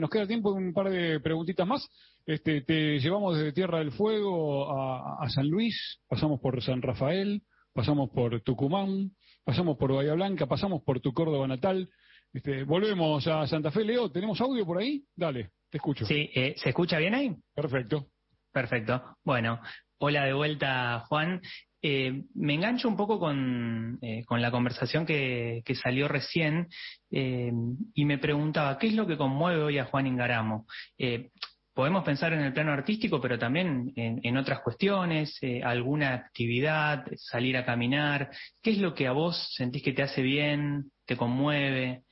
nos queda tiempo un par de preguntitas más. Este, te llevamos desde Tierra del Fuego a, San Luis, pasamos por San Rafael, pasamos por Tucumán, pasamos por Bahía Blanca, pasamos por tu Córdoba natal. Este, volvemos a Santa Fe. Leo, ¿tenemos audio por ahí? Dale, te escucho. Sí, eh, ¿se escucha bien ahí? Perfecto. Perfecto. Bueno, hola de vuelta, Juan. Eh, me engancho un poco con, eh, la conversación que, salió recién y me preguntaba, ¿qué es lo que conmueve hoy a Juan Ingaramo? podemos pensar en el plano artístico, pero también en, otras cuestiones, eh, alguna actividad, salir a caminar. ¿Qué es lo que a vos sentís que te hace bien, te conmueve?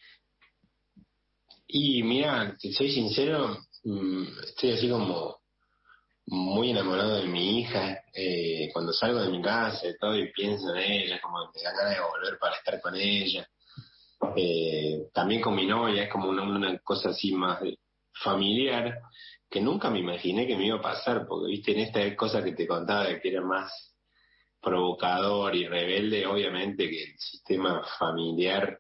Y mira, te soy sincero, mm, estoy así como muy enamorado de mi hija. Eh, cuando salgo de mi casa y todo y pienso en ella, como me da ganas de volver para estar con ella. Eh, también con mi novia, es como una, una cosa así más familiar que nunca me imaginé que me iba a pasar, porque viste, en esta cosa que te contaba de que era más provocador y rebelde, obviamente que el sistema familiar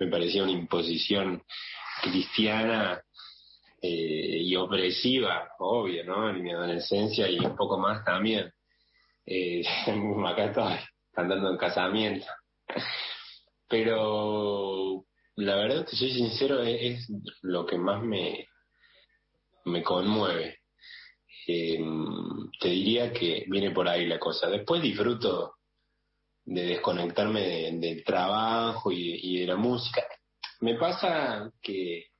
me parecía una imposición cristiana eh, y opresiva, obvio, ¿no? En mi adolescencia y un poco más también. Eh, acá estoy cantando en casamiento. Pero la verdad, que soy sincero, es lo que más me, me conmueve. Eh, te diría que viene por ahí la cosa. Después disfruto de desconectarme del trabajo y, de la música. Me pasa que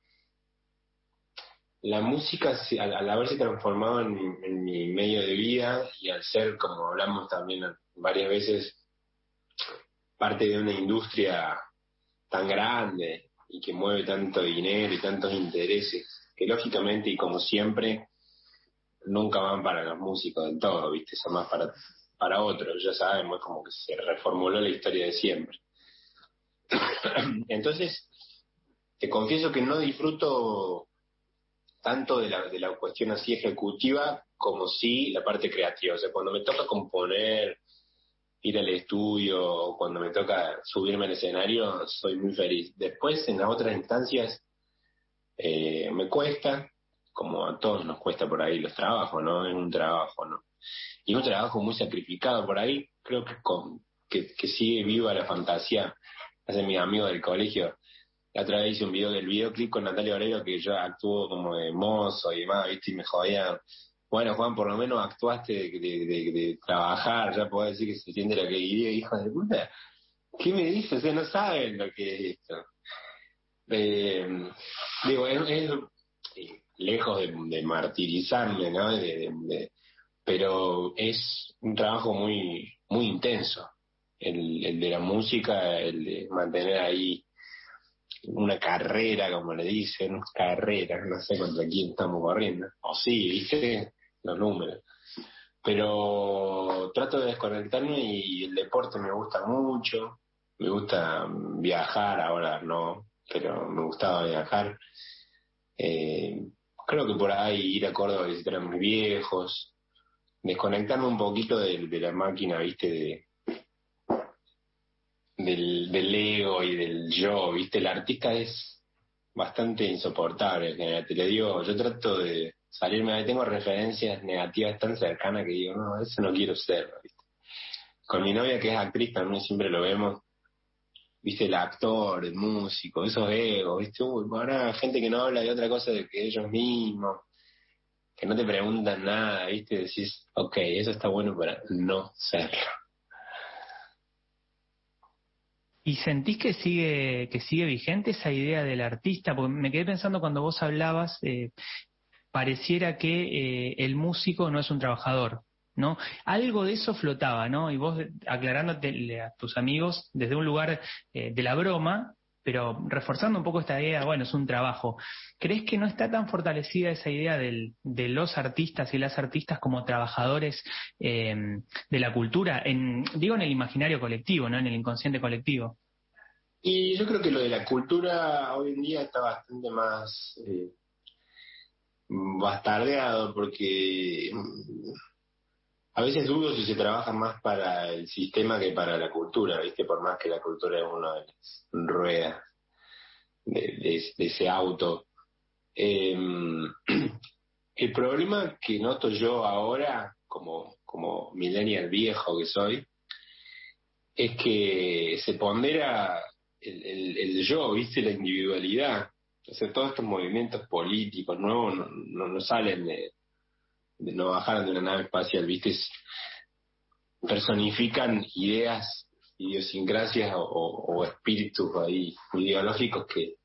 la música, al, haberse transformado en, mi medio de vida y al ser, como hablamos también varias veces, parte de una industria tan grande y que mueve tanto dinero y tantos intereses, que lógicamente y como siempre nunca van para los músicos del todo, ¿viste? Son más para, para otros, ya sabemos, como que se reformuló la historia de siempre. Entonces, te confieso que no disfruto tanto de la, de la cuestión así ejecutiva como sí la parte creativa. O sea, cuando me toca componer, ir al estudio, cuando me toca subirme al escenario, soy muy feliz. Después, en las otras instancias, eh, me cuesta, como a todos nos cuesta por ahí los trabajos, ¿no? Es un trabajo, ¿no? Y un trabajo muy sacrificado por ahí, creo que, con, que, sigue viva la fantasía. Hace mi amigo del colegio, la otra vez hice un video del videoclip con Natalia Oreiro que yo actúo como de mozo y demás, ¿viste? Y me jodían. Bueno, Juan, por lo menos actuaste de, de, trabajar, ya puedo decir que se siente lo que diría, hijo de puta. ¿Qué me dices? O no saben lo que es esto. Eh, digo, es, lejos de, martirizarme, ¿no? pero es un trabajo muy, muy intenso, el, el de la música, el de mantener ahí una carrera, como le dicen, carrera, no sé contra quién estamos corriendo, o sí, viste, los números. Pero trato de desconectarme y el deporte me gusta mucho, me gusta viajar, ahora no, pero me gustaba viajar. Eh, creo que por ahí ir a Córdoba a visitar a mis viejos, desconectarme un poquito de, la máquina, viste, de, del, del, ego y del yo, viste, el artista es bastante insoportable te lo digo, yo trato de salirme, tengo referencias negativas tan cercanas que digo, no, eso no quiero ser, ¿viste? Con mi novia que es actriz también siempre lo vemos, viste, el actor, el músico, esos egos, viste, uy, ahora gente que no habla de otra cosa de que ellos mismos, que no te preguntan nada, viste, decís, ok, eso está bueno para no serlo. ¿Y sentís que sigue, que sigue vigente esa idea del artista? Porque me quedé pensando cuando vos hablabas, eh, pareciera que eh, el músico no es un trabajador, ¿no? Algo de eso flotaba, ¿no? Y vos aclarándote a tus amigos desde un lugar eh, de la broma, pero reforzando un poco esta idea, bueno, es un trabajo. ¿Crees que no está tan fortalecida esa idea de los artistas y las artistas como trabajadores eh, de la cultura, digo en el imaginario colectivo, ¿no? En el inconsciente colectivo. Y yo creo que lo de la cultura hoy en día está bastante más eh, bastardeado porque a veces dudo si se trabaja más para el sistema que para la cultura, ¿viste? Por más que la cultura es una de las ruedas de, ese auto. Em, el problema que noto yo ahora, como, como millennial viejo que soy, es que se pondera el, yo, ¿viste? La individualidad. Entonces, todos estos movimientos políticos nuevos no, no, salen de, no bajaron de una nave espacial, ¿viste? personifican ideas, idiosincrasias o, espíritus ahí ideológicos que,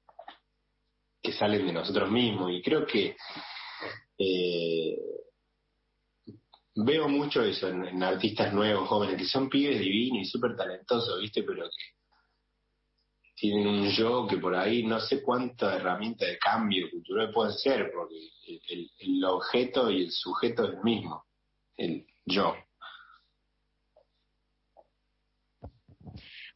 que salen de nosotros mismos. Y creo que eh, veo mucho eso en, artistas nuevos, jóvenes, que son pibes divinos y súper talentosos, ¿viste? Pero que tienen un yo que por ahí no sé cuánta herramienta de cambio cultural pueden ser, porque el, objeto y el sujeto es el mismo, el yo.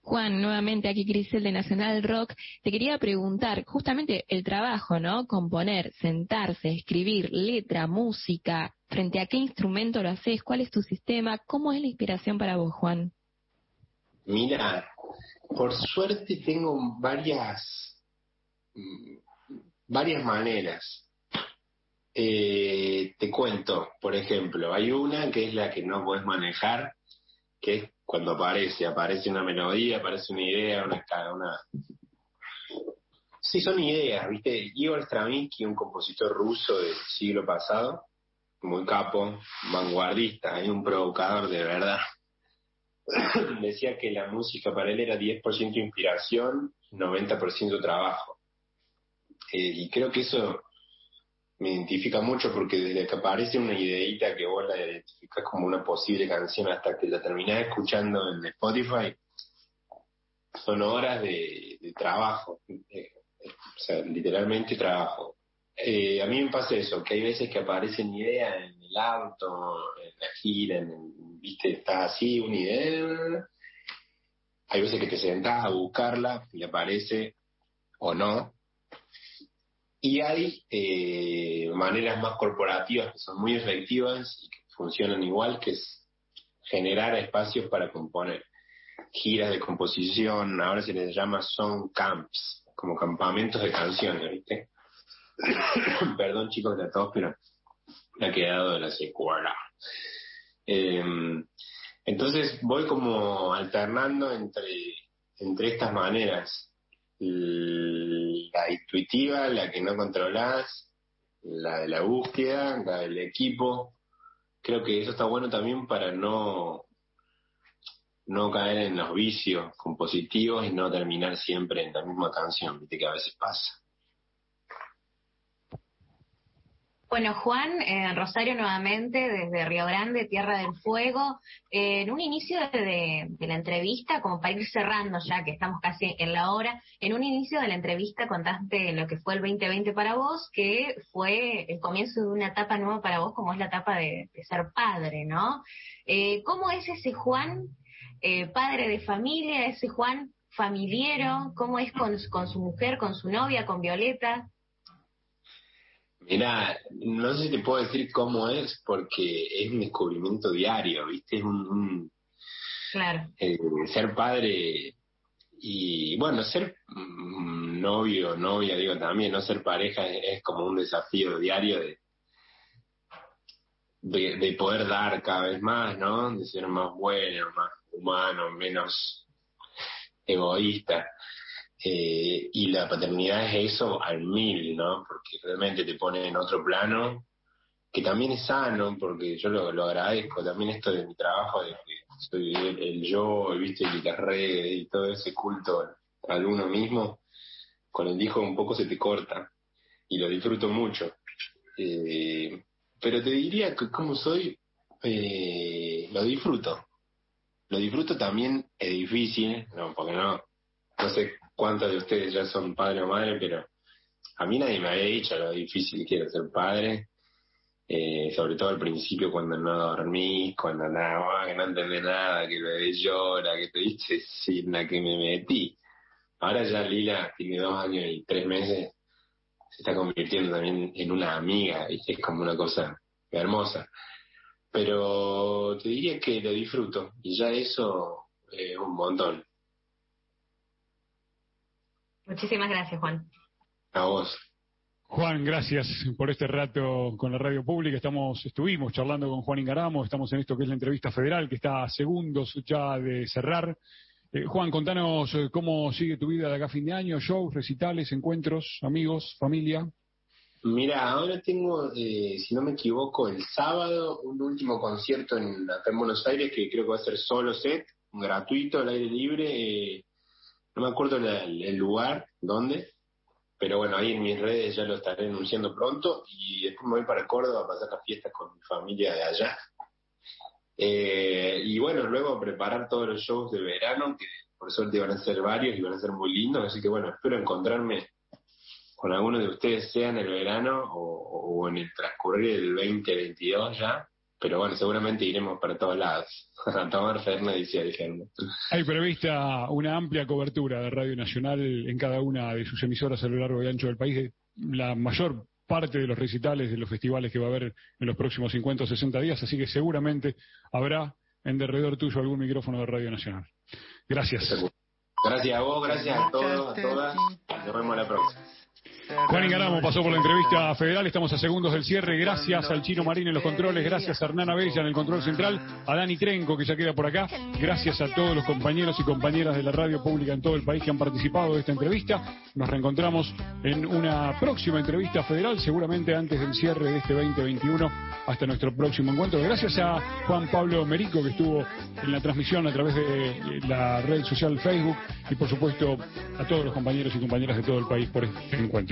Juan, nuevamente aquí Crisel de Nacional Rock, te quería preguntar justamente el trabajo, ¿no? Componer, sentarse, escribir, letra, música, frente a qué instrumento lo haces, cuál es tu sistema, cómo es la inspiración para vos, Juan. Mira, por suerte tengo varias, mm, varias maneras. Eh, te cuento, por ejemplo, hay una que es la que no puedes manejar, que es cuando aparece, aparece una melodía, aparece una idea, una... una... Sí, son ideas, ¿viste? Igor Stravinsky, un compositor ruso del siglo pasado, muy capo, vanguardista, hay un provocador de verdad. decía que la música para él era 10% inspiración, 90% trabajo. Eh, y creo que eso me identifica mucho porque desde que aparece una ideita que vos la identificás como una posible canción hasta que la terminás escuchando en Spotify, son horas de, trabajo, eh, o sea, literalmente trabajo. Eh, a mí me pasa eso, que hay veces que aparecen ideas en el auto, en la gira, en, viste, estás así, una idea. Hay veces que te sentás a buscarla y aparece o no. Y hay eh, maneras más corporativas que son muy efectivas y que funcionan igual, que es generar espacios para componer. Giras de composición, ahora se les llama song camps, como campamentos de canciones, ¿viste? Perdón chicos de todos, pero me ha quedado de la secuela. Em, entonces voy como alternando entre, entre estas maneras. La intuitiva, la que no controlas, la de la búsqueda, la del equipo. Creo que eso está bueno también para no, no caer en los vicios compositivos y no terminar siempre en la misma canción, viste que a veces pasa. Bueno, Juan, eh, Rosario nuevamente, desde Río Grande, Tierra del Fuego. Eh, en un inicio de, la entrevista, como para ir cerrando ya, que estamos casi en la hora, en un inicio de la entrevista contaste lo que fue el 2020 para vos, que fue el comienzo de una etapa nueva para vos, como es la etapa de, ser padre, ¿no? Eh, ¿Cómo es ese Juan, padre de familia, ese Juan familiero? ¿Cómo es con, con su mujer, con su novia, con Violeta? Mira, no sé si te puedo decir cómo es, porque es un descubrimiento diario, ¿viste? Es un. claro. Eh, ser padre y, bueno, ser mm, novio, novia, digo también, no ser pareja es, como un desafío diario de, de, de, poder dar cada vez más, ¿no? De ser más bueno, más humano, menos egoísta. Eh, y la paternidad es eso al mil, ¿no? Porque realmente te pone en otro plano, que también es sano, porque yo lo, lo agradezco, también esto de mi trabajo, de que soy el, yo, viste, y las redes y todo ese culto al uno mismo, con el hijo un poco se te corta, y lo disfruto mucho. Eh, pero te diría que como soy, eh, lo disfruto. Lo disfruto también, es difícil, no, porque no, no sé cuántos de ustedes ya son padre o madre, pero a mí nadie me había dicho lo difícil que era ser padre, eh, sobre todo al principio cuando no dormí, cuando nada, que no entendés nada, que bebé llora, que te dice sin la que me metí. Ahora ya Lila tiene dos años y tres meses, se está convirtiendo también en una amiga y es como una cosa hermosa. Pero te diría que lo disfruto y ya eso es un montón. Muchísimas gracias, Juan. A vos. Juan, gracias por este rato con la radio pública. Estamos, estuvimos charlando con Juan Ingaramo, estamos en esto que es la entrevista federal, que está a segundos ya de cerrar. Eh, Juan, contanos eh, cómo sigue tu vida de acá a fin de año, shows, recitales, encuentros, amigos, familia. Mira, ahora tengo, eh, si no me equivoco, el sábado un último concierto en, acá en Buenos Aires que creo que va a ser solo set, gratuito, al aire libre. No me acuerdo el lugar, dónde, pero bueno, ahí en mis redes ya lo estaré anunciando pronto y después me voy para Córdoba a pasar las fiestas con mi familia de allá. Eh, y bueno, luego preparar todos los shows de verano, que por suerte van a ser varios y van a ser muy lindos, así que bueno, espero encontrarme con alguno de ustedes, sea en el verano o, en el transcurrir del 2022 ya, pero bueno, seguramente iremos para todos lados. A tomar Fernández y Germo. Hay prevista una amplia cobertura de Radio Nacional en cada una de sus emisoras a lo largo y ancho del país. La mayor parte de los recitales de los festivales que va a haber en los próximos 50 o 60 días, así que seguramente habrá en derredor tuyo algún micrófono de Radio Nacional. Gracias. Gracias a vos, gracias a todos, a todas. Nos vemos la próxima. Juan Ingaramo pasó por la entrevista federal, estamos a segundos del cierre, gracias al Chino Marín en los controles, gracias a Hernán Abella en el control central, a Dani Trenco que ya queda por acá, gracias a todos los compañeros y compañeras de la radio pública en todo el país que han participado de esta entrevista. Nos reencontramos en una próxima entrevista federal, seguramente antes del cierre de este 2021, hasta nuestro próximo encuentro. Gracias a Juan Pablo Merico que estuvo en la transmisión a través de la red social Facebook. Y por supuesto a todos los compañeros y compañeras de todo el país por este encuentro.